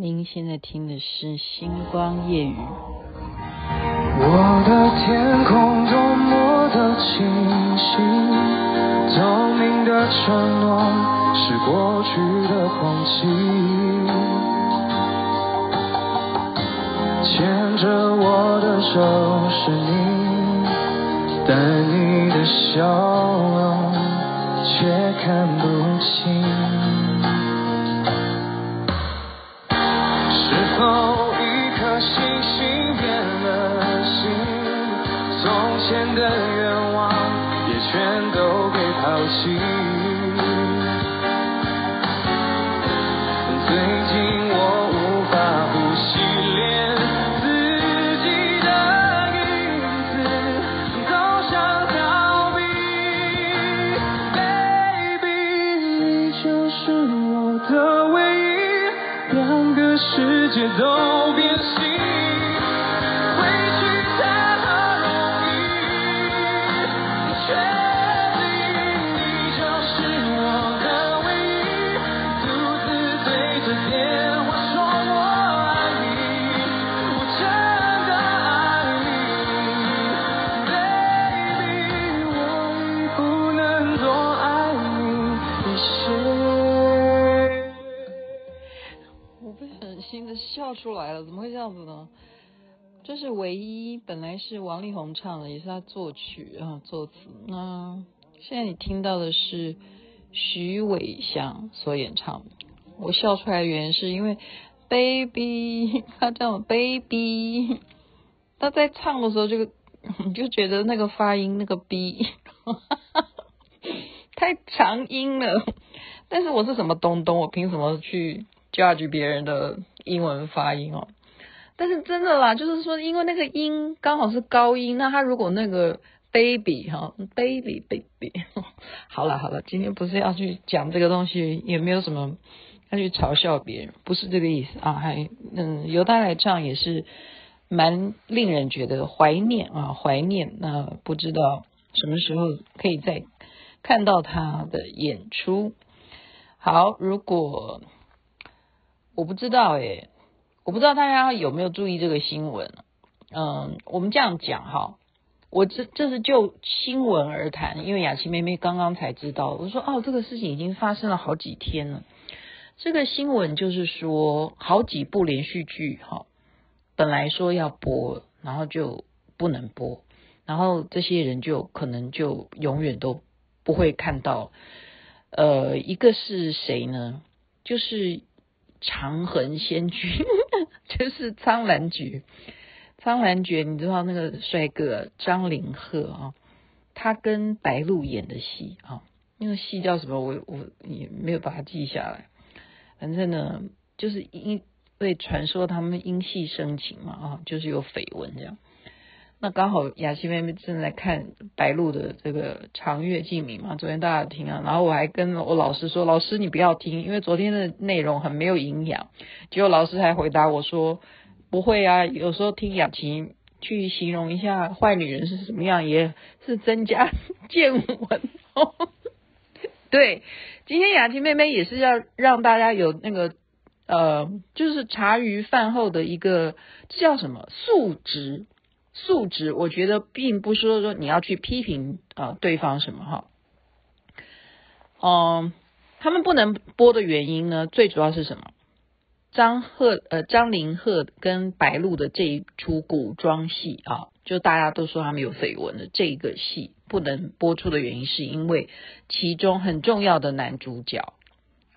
您现在听的是《星光夜语》。我的天空多么的清晰，透明的承诺是过去的空气，牵着我的手是你，但你的笑容却看不清。后一颗星星变了心，从前的愿望也全都被抛弃。世界都变心。出来了，怎么会这样子呢？这是唯一，本来是王力宏唱的，也是他作曲啊作词。那现在你听到的是徐伟翔所演唱。我笑出来的原因是因为 baby，他叫 baby，他在唱的时候就你就觉得那个发音那个 b 太长音了。但是我是什么东东，我凭什么去 judge 别人的？英文发音哦，但是真的啦，就是说，因为那个音刚好是高音，那他如果那个 baby 哈，baby baby，好了好了，今天不是要去讲这个东西，也没有什么要去嘲笑别人，不是这个意思啊，还嗯，由他来唱也是蛮令人觉得怀念啊，怀念。那不知道什么时候可以再看到他的演出。好，如果。我不知道诶，我不知道大家有没有注意这个新闻。嗯，我们这样讲哈，我这这是就新闻而谈，因为雅琪妹妹刚刚才知道。我说哦，这个事情已经发生了好几天了。这个新闻就是说，好几部连续剧哈，本来说要播，然后就不能播，然后这些人就可能就永远都不会看到。呃，一个是谁呢？就是。长恒仙君 就是苍兰诀，苍兰诀，你知道那个帅哥张凌赫啊，他跟白鹿演的戏啊，那个戏叫什么？我我也没有把它记下来。反正呢，就是因为传说他们因戏生情嘛啊，就是有绯闻这样。那刚好雅琪妹妹正在看白鹿的这个长月烬明嘛，昨天大家听啊，然后我还跟我老师说，老师你不要听，因为昨天的内容很没有营养。结果老师还回答我说，不会啊，有时候听雅琪去形容一下坏女人是什么样，也是增加 见闻。对，今天雅琪妹妹也是要让大家有那个呃，就是茶余饭后的一个叫什么素质。素质，我觉得并不是说说你要去批评啊、对方什么哈，嗯、他们不能播的原因呢，最主要是什么？张赫呃张凌赫跟白鹿的这一出古装戏啊，就大家都说他们有绯闻的这个戏不能播出的原因，是因为其中很重要的男主角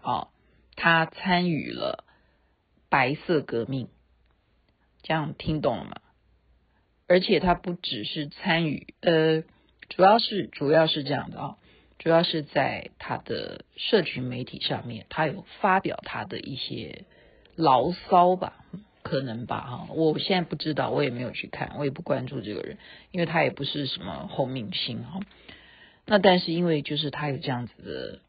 啊，他参与了白色革命，这样听懂了吗？而且他不只是参与，呃，主要是主要是这样的啊，主要是在他的社群媒体上面，他有发表他的一些牢骚吧，可能吧哈，我现在不知道，我也没有去看，我也不关注这个人，因为他也不是什么红明星哈。那但是因为就是他有这样子的，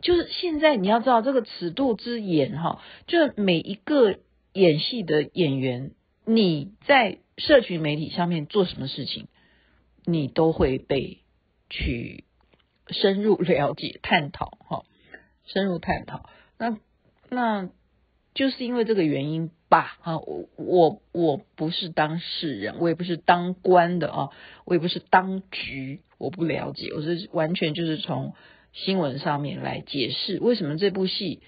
就是现在你要知道这个尺度之严哈，就每一个演戏的演员，你在。社群媒体上面做什么事情，你都会被去深入了解、探讨，哈，深入探讨。那那就是因为这个原因吧，啊，我我我不是当事人，我也不是当官的啊，我也不是当局，我不了解，我是完全就是从新闻上面来解释为什么这部戏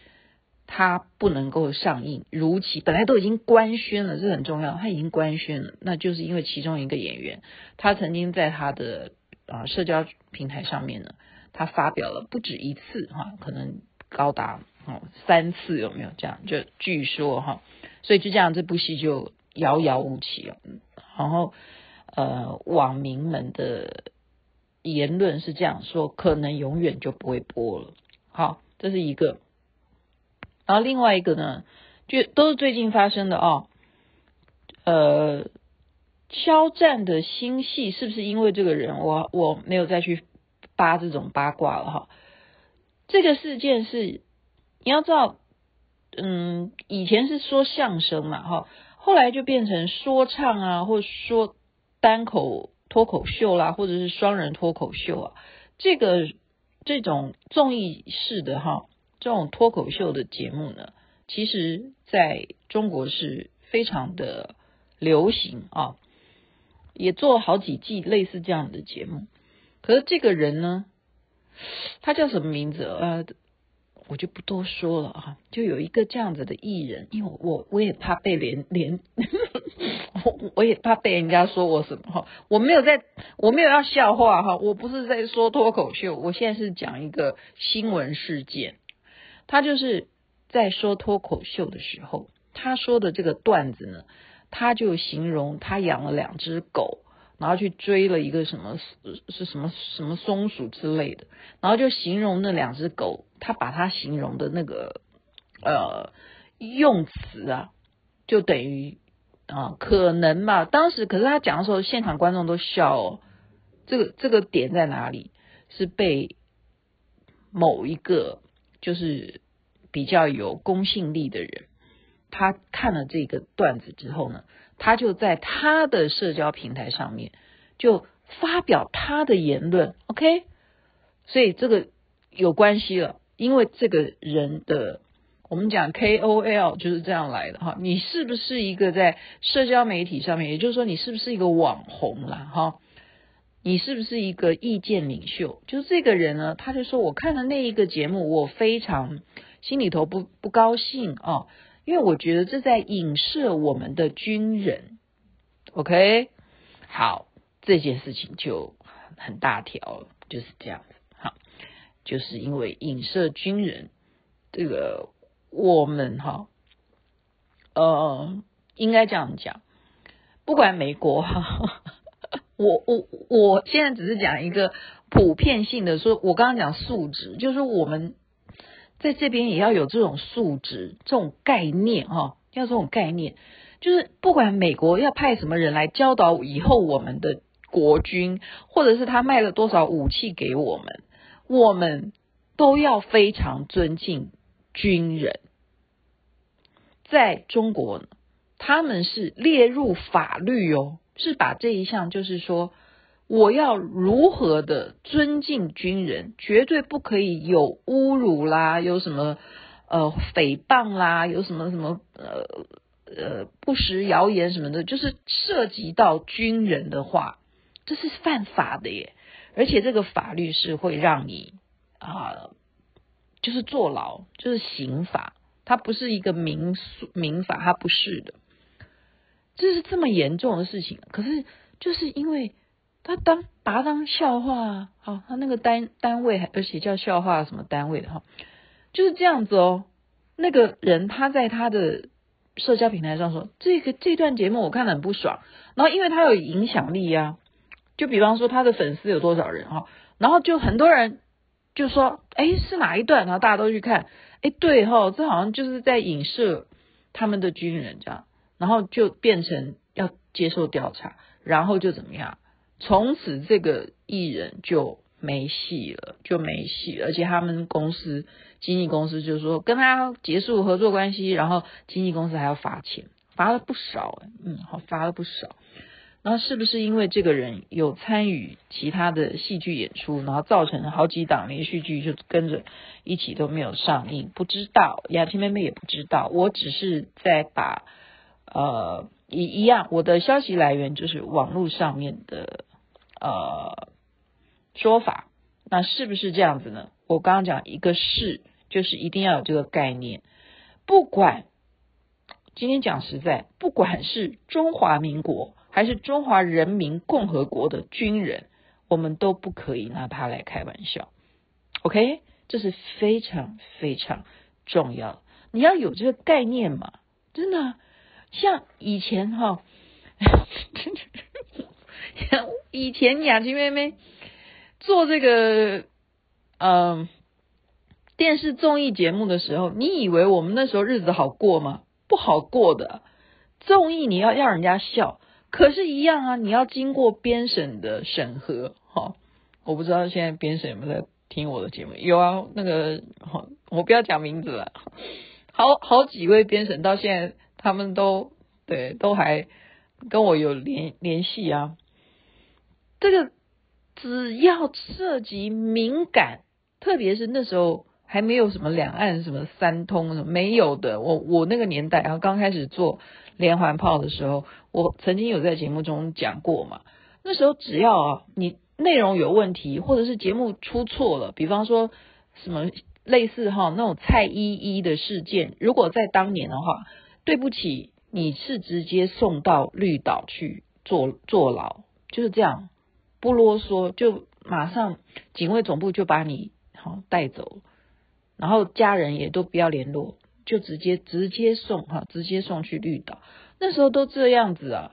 它不能够上映如期，本来都已经官宣了，这很重要，它已经官宣了，那就是因为其中一个演员，他曾经在他的啊社交平台上面呢，他发表了不止一次哈，可能高达。哦，三次有没有这样？就据说哈，所以就这样，这部戏就遥遥无期了。然后呃，网民们的言论是这样说，可能永远就不会播了。好，这是一个。然后另外一个呢，就都是最近发生的哦。呃，肖战的新戏是不是因为这个人？我我没有再去扒这种八卦了哈。这个事件是。你要知道，嗯，以前是说相声嘛，哈，后来就变成说唱啊，或者说单口脱口秀啦，或者是双人脱口秀啊，这个这种综艺式的哈，这种脱口秀的节目呢，其实在中国是非常的流行啊，也做好几季类似这样的节目。可是这个人呢，他叫什么名字？呃。我就不多说了啊，就有一个这样子的艺人，因为我我也怕被连连，我我也怕被人家说我什么哈，我没有在，我没有要笑话哈，我不是在说脱口秀，我现在是讲一个新闻事件，他就是在说脱口秀的时候，他说的这个段子呢，他就形容他养了两只狗。然后去追了一个什么是什么什么松鼠之类的，然后就形容那两只狗，他把它形容的那个呃用词啊，就等于啊可能吧。当时可是他讲的时候，现场观众都笑哦。这个这个点在哪里？是被某一个就是比较有公信力的人，他看了这个段子之后呢，他就在他的社交平台上面就发表他的言论，OK，所以这个有关系了，因为这个人的我们讲 KOL 就是这样来的哈，你是不是一个在社交媒体上面，也就是说你是不是一个网红啦哈？你是不是一个意见领袖？就是这个人呢，他就说我看了那一个节目，我非常心里头不不高兴啊。因为我觉得这在影射我们的军人，OK，好，这件事情就很大条了，就是这样子，好，就是因为影射军人，这个我们哈，呃，应该这样讲，不管美国哈，我我我现在只是讲一个普遍性的，说我刚刚讲素质，就是我们。在这边也要有这种素质、这种概念哈，要这种概念，就是不管美国要派什么人来教导以后我们的国军，或者是他卖了多少武器给我们，我们都要非常尊敬军人。在中国，他们是列入法律哦，是把这一项就是说。我要如何的尊敬军人，绝对不可以有侮辱啦，有什么呃诽谤啦，有什么什么呃呃不实谣言什么的，就是涉及到军人的话，这是犯法的耶，而且这个法律是会让你啊、就是坐牢，就是刑法，它不是一个民民法，它不是的，这是这么严重的事情，可是就是因为。他当把他当笑话，好，他那个单单位，而且叫笑话什么单位的哈，就是这样子哦。那个人他在他的社交平台上说，这个这段节目我看了很不爽，然后因为他有影响力呀，就比方说他的粉丝有多少人哈，然后就很多人就说，哎，是哪一段？然后大家都去看，哎，对哈，这好像就是在影射他们的军人这样，然后就变成要接受调查，然后就怎么样？从此这个艺人就没戏了，就没戏。而且他们公司经纪公司就说跟他结束合作关系，然后经纪公司还要罚钱，罚了不少，嗯，好罚了不少。那是不是因为这个人有参与其他的戏剧演出，然后造成好几档连续剧就跟着一起都没有上映？不知道，雅琪妹妹也不知道。我只是在把呃一一样，我的消息来源就是网络上面的呃说法。那是不是这样子呢？我刚刚讲一个是，就是一定要有这个概念，不管今天讲实在，不管是中华民国。还是中华人民共和国的军人，我们都不可以拿他来开玩笑。OK，这是非常非常重要。你要有这个概念嘛？真的，像以前哈，以前雅琪妹妹做这个嗯电视综艺节目的时候，你以为我们那时候日子好过吗？不好过的。综艺你要让人家笑。可是，一样啊！你要经过编审的审核，哈，我不知道现在编审有没有在听我的节目？有啊，那个，我不要讲名字了。好好几位编审到现在，他们都对，都还跟我有联联系啊。这个只要涉及敏感，特别是那时候还没有什么两岸什么三通什么没有的，我我那个年代啊，刚开始做。连环炮的时候，我曾经有在节目中讲过嘛。那时候只要啊，你内容有问题，或者是节目出错了，比方说什么类似哈那种蔡依依的事件，如果在当年的话，对不起，你是直接送到绿岛去坐坐牢，就是这样，不啰嗦，就马上警卫总部就把你好带走，然后家人也都不要联络。就直接直接送哈，直接送去绿岛。那时候都这样子啊？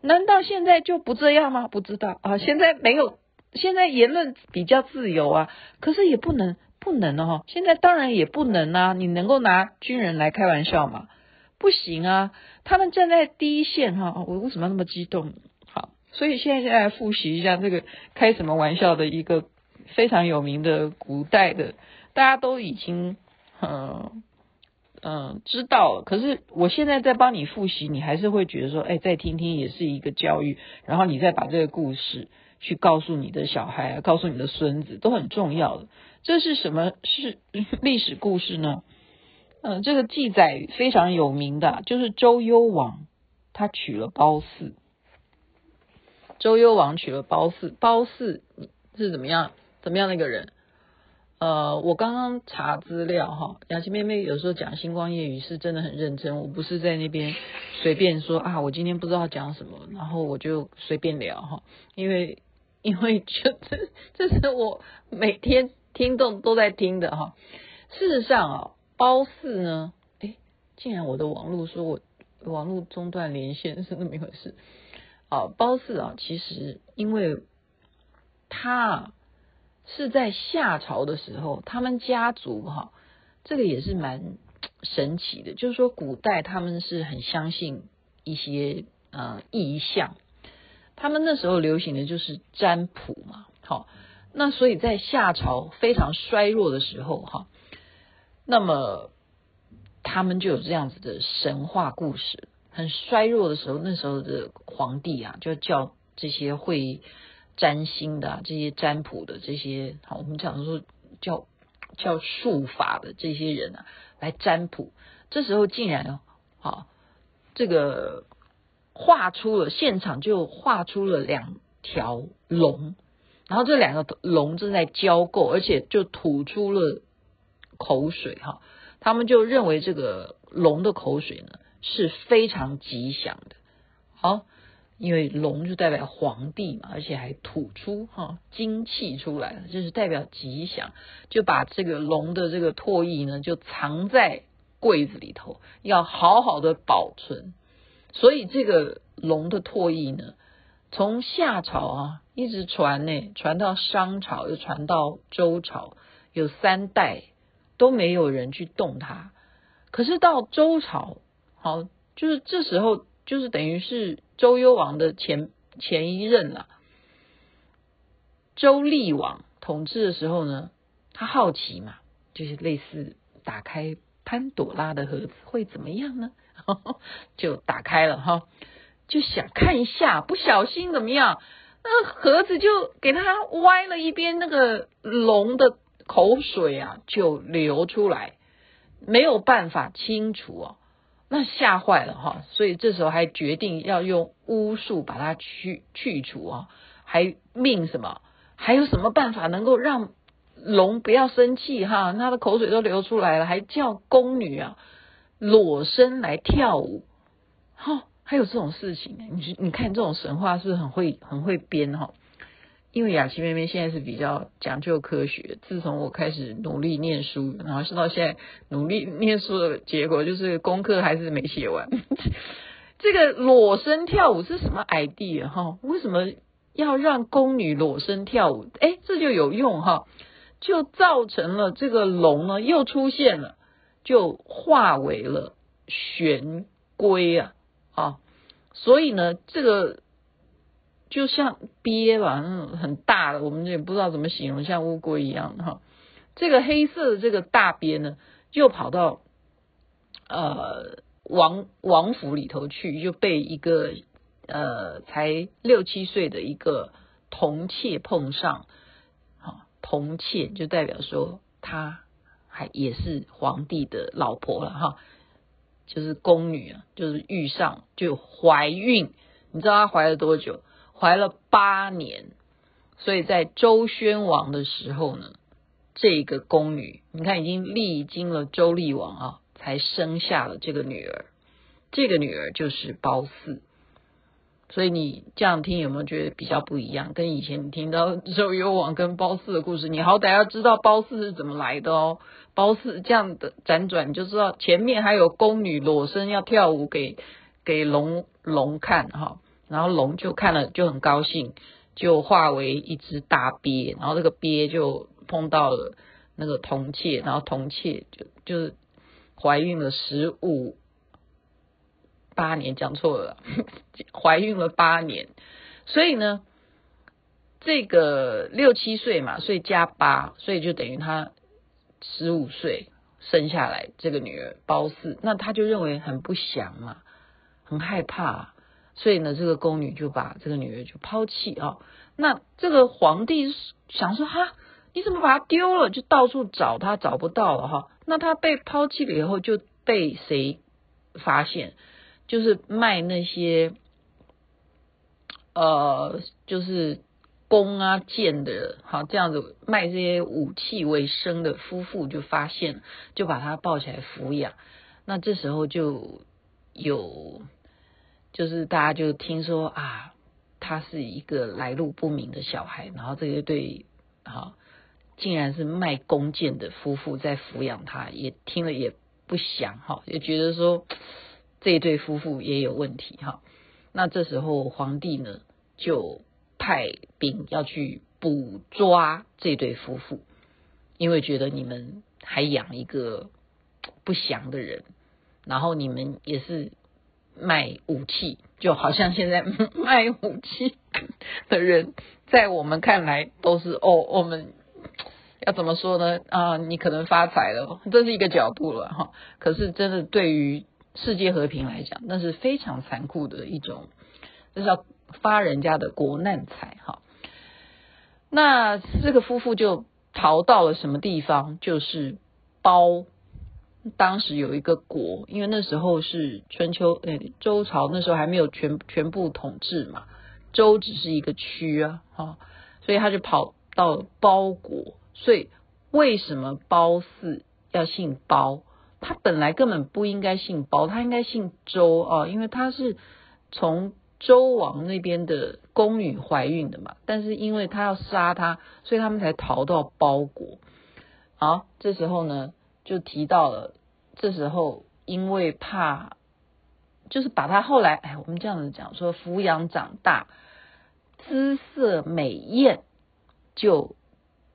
难道现在就不这样吗？不知道啊。现在没有，现在言论比较自由啊。可是也不能不能哦。现在当然也不能啊。你能够拿军人来开玩笑吗？不行啊。他们站在第一线哈。我为什么要那么激动？好，所以现在现在来复习一下这个开什么玩笑的一个非常有名的古代的，大家都已经嗯。嗯，知道了。可是我现在在帮你复习，你还是会觉得说，哎，再听听也是一个教育。然后你再把这个故事去告诉你的小孩，告诉你的孙子，都很重要的。这是什么？是历史故事呢？嗯，这个记载非常有名的，就是周幽王他娶了褒姒。周幽王娶了褒姒，褒姒是怎么样？怎么样的一个人？呃，我刚刚查资料哈，雅琪妹妹有时候讲星光夜语是真的很认真，我不是在那边随便说啊，我今天不知道讲什么，然后我就随便聊哈，因为因为这这这是我每天听众都在听的哈。事实上啊，褒姒呢，诶，竟然我的网络说我网络中断连线是那么一回事 啊，褒姒啊，其实因为他。是在夏朝的时候，他们家族哈，这个也是蛮神奇的。就是说，古代他们是很相信一些呃异象，他们那时候流行的就是占卜嘛。好，那所以在夏朝非常衰弱的时候哈，那么他们就有这样子的神话故事。很衰弱的时候，那时候的皇帝啊，就叫这些会。占星的、这些占卜的这些，好，我们讲说叫叫术法的这些人啊，来占卜。这时候竟然好，这个画出了现场就画出了两条龙，然后这两个龙正在交媾，而且就吐出了口水哈。他们就认为这个龙的口水呢是非常吉祥的。好。因为龙就代表皇帝嘛，而且还吐出哈精气出来，就是代表吉祥，就把这个龙的这个唾液呢，就藏在柜子里头，要好好的保存。所以这个龙的唾液呢，从夏朝啊一直传呢，传到商朝，又传到周朝，有三代都没有人去动它。可是到周朝，好，就是这时候。就是等于是周幽王的前前一任了，周厉王统治的时候呢，他好奇嘛，就是类似打开潘朵拉的盒子会怎么样呢？就打开了哈，就想看一下，不小心怎么样？那个盒子就给他歪了一边，那个龙的口水啊就流出来，没有办法清除哦，那吓坏了哈，所以这时候还决定要用巫术把它去去除啊，还命什么？还有什么办法能够让龙不要生气哈？他的口水都流出来了，还叫宫女啊裸身来跳舞，哈。还有这种事情，你你看这种神话是不是很会很会编哈？因为雅琪妹妹现在是比较讲究科学，自从我开始努力念书，然后是到现在努力念书的结果就是功课还是没写完。这个裸身跳舞是什么 idea 哈？为什么要让宫女裸身跳舞？哎，这就有用哈，就造成了这个龙呢又出现了，就化为了玄龟啊。啊，所以呢，这个就像鳖吧，那种很大的，我们也不知道怎么形容，像乌龟一样哈。这个黑色的这个大鳖呢，就跑到呃王王府里头去，就被一个呃才六七岁的一个童妾碰上。啊，童妾就代表说，她还也是皇帝的老婆了哈。就是宫女啊，就是遇上就怀孕，你知道她怀了多久？怀了八年，所以在周宣王的时候呢，这个宫女，你看已经历经了周厉王啊，才生下了这个女儿，这个女儿就是褒姒。所以你这样听有没有觉得比较不一样？跟以前你听到周幽王跟褒姒的故事，你好歹要知道褒姒是怎么来的哦。褒姒这样的辗转，你就知道前面还有宫女裸身要跳舞给给龙龙看哈，然后龙就看了就很高兴，就化为一只大鳖，然后这个鳖就碰到了那个童妾，然后童妾就就是怀孕了十五。八年讲错了，怀孕了八年，所以呢，这个六七岁嘛，所以加八，所以就等于他十五岁生下来这个女儿褒姒，那他就认为很不祥嘛，很害怕，所以呢，这个宫女就把这个女儿就抛弃啊。那这个皇帝想说哈，你怎么把她丢了？就到处找她，找不到了哈。那她被抛弃了以后，就被谁发现？就是卖那些，呃，就是弓啊箭的，好这样子卖这些武器为生的夫妇就发现，就把他抱起来抚养。那这时候就有，就是大家就听说啊，他是一个来路不明的小孩，然后这一对啊，竟然是卖弓箭的夫妇在抚养他，也听了也不祥哈，也觉得说。这一对夫妇也有问题哈，那这时候皇帝呢就派兵要去捕抓这对夫妇，因为觉得你们还养一个不祥的人，然后你们也是卖武器，就好像现在 卖武器的人，在我们看来都是哦，我们要怎么说呢？啊，你可能发财了，这是一个角度了哈。可是真的对于世界和平来讲，那是非常残酷的一种，这叫发人家的国难财哈。那这个夫妇就逃到了什么地方？就是包，当时有一个国，因为那时候是春秋，诶，周朝那时候还没有全全部统治嘛，周只是一个区啊，哈，所以他就跑到了褒国。所以为什么褒姒要姓褒？他本来根本不应该姓褒，他应该姓周啊，因为他是从周王那边的宫女怀孕的嘛。但是因为他要杀他，所以他们才逃到褒国。好，这时候呢，就提到了，这时候因为怕，就是把他后来，哎，我们这样子讲说，抚养长大，姿色美艳，就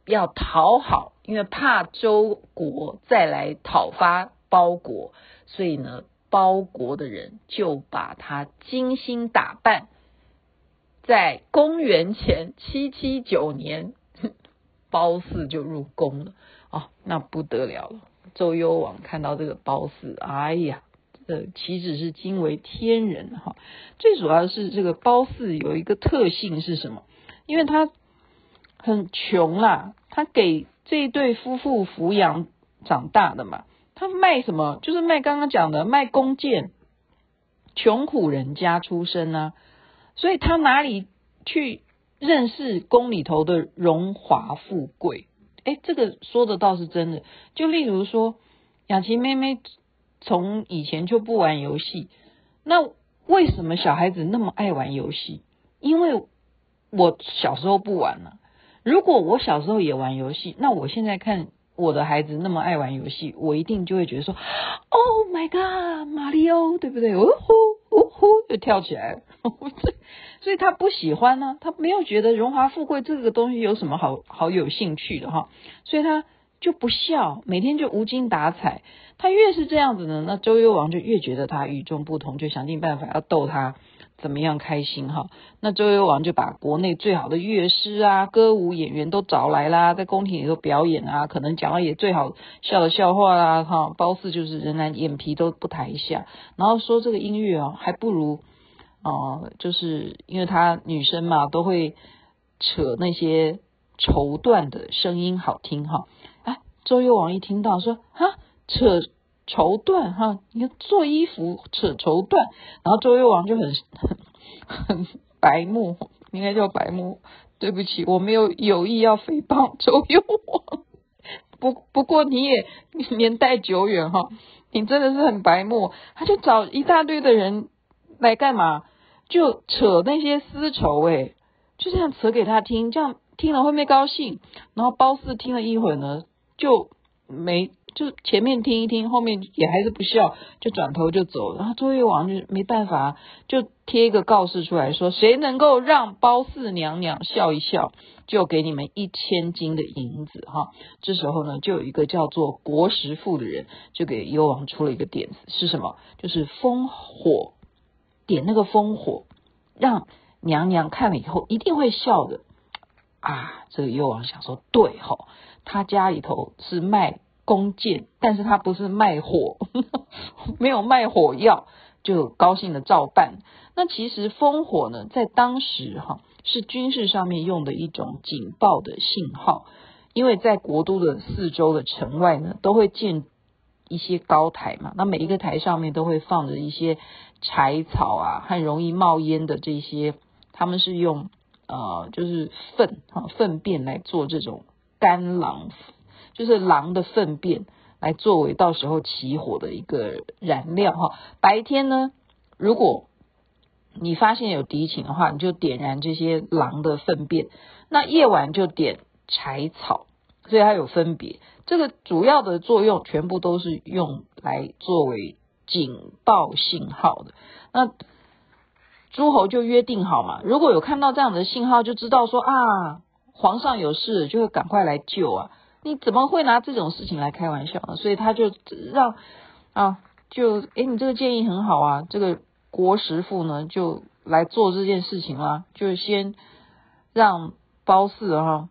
要讨好。因为怕周国再来讨伐褒国，所以呢，褒国的人就把他精心打扮。在公元前七七九年，褒姒就入宫了。哦，那不得了了！周幽王看到这个褒姒，哎呀，的岂止是惊为天人哈，最主要是这个褒姒有一个特性是什么？因为他很穷啦，他给这一对夫妇抚养长大的嘛，他卖什么？就是卖刚刚讲的卖弓箭，穷苦人家出身啊，所以他哪里去认识宫里头的荣华富贵？哎，这个说的倒是真的。就例如说，雅琪妹妹从以前就不玩游戏，那为什么小孩子那么爱玩游戏？因为我小时候不玩了。如果我小时候也玩游戏，那我现在看我的孩子那么爱玩游戏，我一定就会觉得说：“Oh my God，马里奥，对不对？”哦吼呼就跳起来 了。所以他不喜欢呢、他没有觉得荣华富贵这个东西有什么好好有兴趣的哈，所以他就不笑，每天就无精打采。他越是这样子呢，那周幽王就越觉得他与众不同，就想尽办法要逗他怎么样开心哈。那周幽王就把国内最好的乐师啊、歌舞演员都找来啦，在宫廷里头表演啊，可能讲了也最好笑的笑话啦哈。褒姒就是仍然眼皮都不抬一下，然后说这个音乐啊，还不如。哦，就是因为她女生嘛，都会扯那些绸缎的声音好听哈。哎，周幽王一听到说哈，扯绸缎哈，你看做衣服扯绸缎，然后周幽王就很很 很白目，应该叫白目。对不起，我没有有意要诽谤 周幽王。不不过你也年代久远哈，你真的是很白目。他就找一大堆的人来干嘛？就扯那些丝绸，哎，就这样扯给他听，这样听了会不会高兴？然后褒姒听了一会儿呢，就没，就前面听一听，后面也还是不笑，就转头就走。然后周幽王就没办法，就贴一个告示出来说，谁能够让褒姒娘娘笑一笑，就给你们一千斤的银子哈。这时候呢，就有一个叫做国实父的人，就给幽王出了一个点子，是什么？就是烽火。点那个烽火，让娘娘看了以后一定会笑的啊！这个幽王想说，对吼，他家里头是卖弓箭，但是他不是卖火，呵 呵没有卖火药，就高兴的照办。那其实烽火呢，在当时哈是军事上面用的一种警报的信号，因为在国都的四周的城外呢，都会建一些高台嘛，那每一个台上面都会放着一些。柴草啊，很容易冒烟的这些，他们是用呃，就是粪哈粪便来做这种干狼，就是狼的粪便来作为到时候起火的一个燃料哈。白天呢，如果你发现有敌情的话，你就点燃这些狼的粪便；那夜晚就点柴草，所以它有分别。这个主要的作用全部都是用来作为。警报信号的，那诸侯就约定好嘛，如果有看到这样的信号，就知道说啊，皇上有事，就会赶快来救啊。你怎么会拿这种事情来开玩笑呢？所以他就让啊，就诶，你这个建议很好啊，这个国师傅呢就来做这件事情啦，就先让褒姒哈，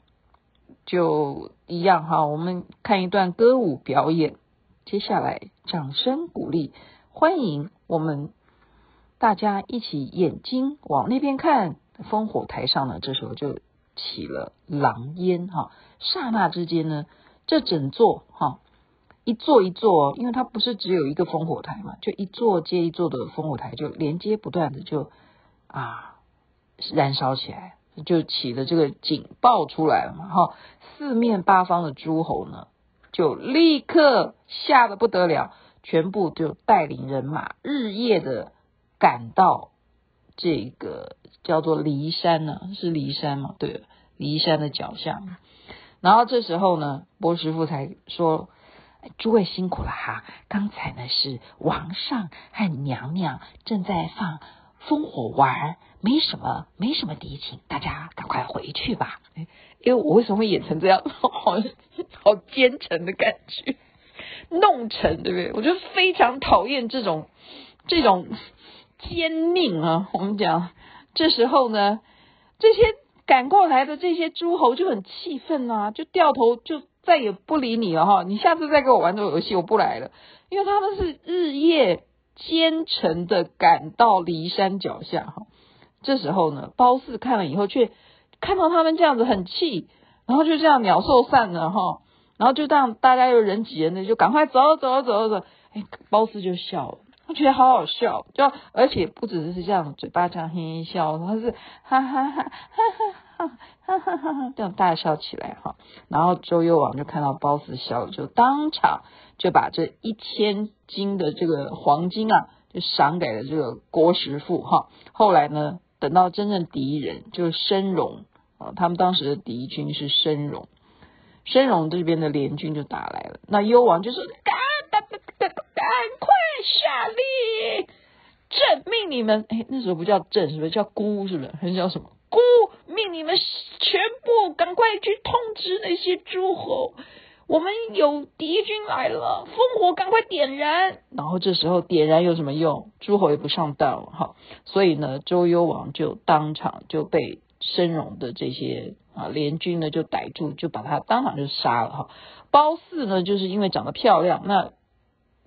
就一样哈，我们看一段歌舞表演。接下来，掌声鼓励，欢迎我们大家一起眼睛往那边看。烽火台上呢，这时候就起了狼烟哈。刹那之间呢，这整座哈一座一座，因为它不是只有一个烽火台嘛，就一座接一座的烽火台就连接不断的就啊燃烧起来，就起了这个警报出来了嘛哈。四面八方的诸侯呢，就立刻吓得不得了，全部就带领人马日夜的赶到这个叫做骊山呢、啊，是骊山嘛？对，骊山的脚下。然后这时候呢，波师傅才说：“诸位辛苦了哈，刚才呢是王上和娘娘正在放烽火玩，没什么没什么敌情，大家赶快回去吧。”因为我为什么会演成这样？好，好奸臣的感觉，弄臣对不对？我就非常讨厌这种这种奸佞啊！我们讲这时候呢，这些赶过来的这些诸侯就很气愤啊，就掉头就再也不理你了哈！你下次再跟我玩这个游戏，我不来了，因为他们是日夜兼程的赶到骊山脚下哈。这时候呢，褒姒看了以后，却看到他们这样子很气，然后就这样鸟兽散了哈，然后就这样大家又人挤人的，就赶快走走走走走，哎，褒姒就笑了。我觉得好好笑，就而且不只是这样，嘴巴这样嘿嘿笑，他是哈哈哈哈哈哈哈哈哈这样大笑起来哈。然后周幽王就看到褒姒笑了，就当场就把这一千斤的这个黄金啊，就赏给了这个郭师傅哈。后来呢，等到真正敌人就是申戎啊，他们当时的敌军是申戎，申戎这边的联军就打来了，那幽王就说。赶快下令，朕命你们，哎，那时候不叫朕，是不是叫姑？是不是？还是叫什么？姑命你们全部赶快去通知那些诸侯，我们有敌军来了，烽火赶快点燃。然后这时候点燃有什么用？诸侯也不上当了哈。所以呢，周幽王就当场就被申戎的这些啊联军呢就逮住，就把他当场就杀了哈。褒姒呢，就是因为长得漂亮，那。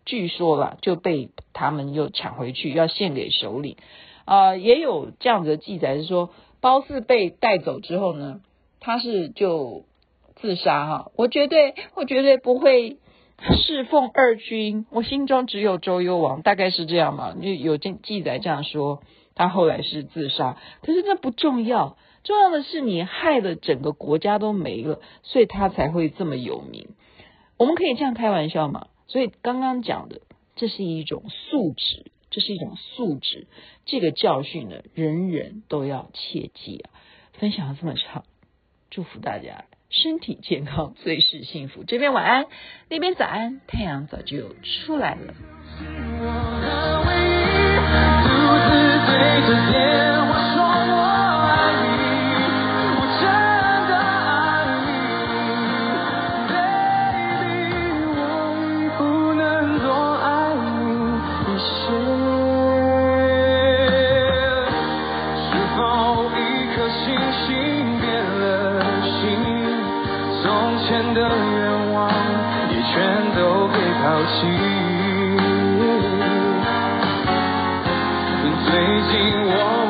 据说啦，就被他们又抢回去，要献给首领。啊、也有这样子的记载，是说褒姒被带走之后呢，他是就自杀哈。我绝对，我绝对不会侍奉二君，我心中只有周幽王，大概是这样嘛。就有记记载这样说，他后来是自杀。可是那不重要，重要的是你害了整个国家都没了，所以他才会这么有名。我们可以这样开玩笑吗？所以刚刚讲的，这是一种素质，这是一种素质。这个教训呢，人人都要切记啊！分享了这么长，祝福大家身体健康，最是幸福。这边晚安，那边早安，太阳早就出来了。的愿望也全都被抛弃。最近我。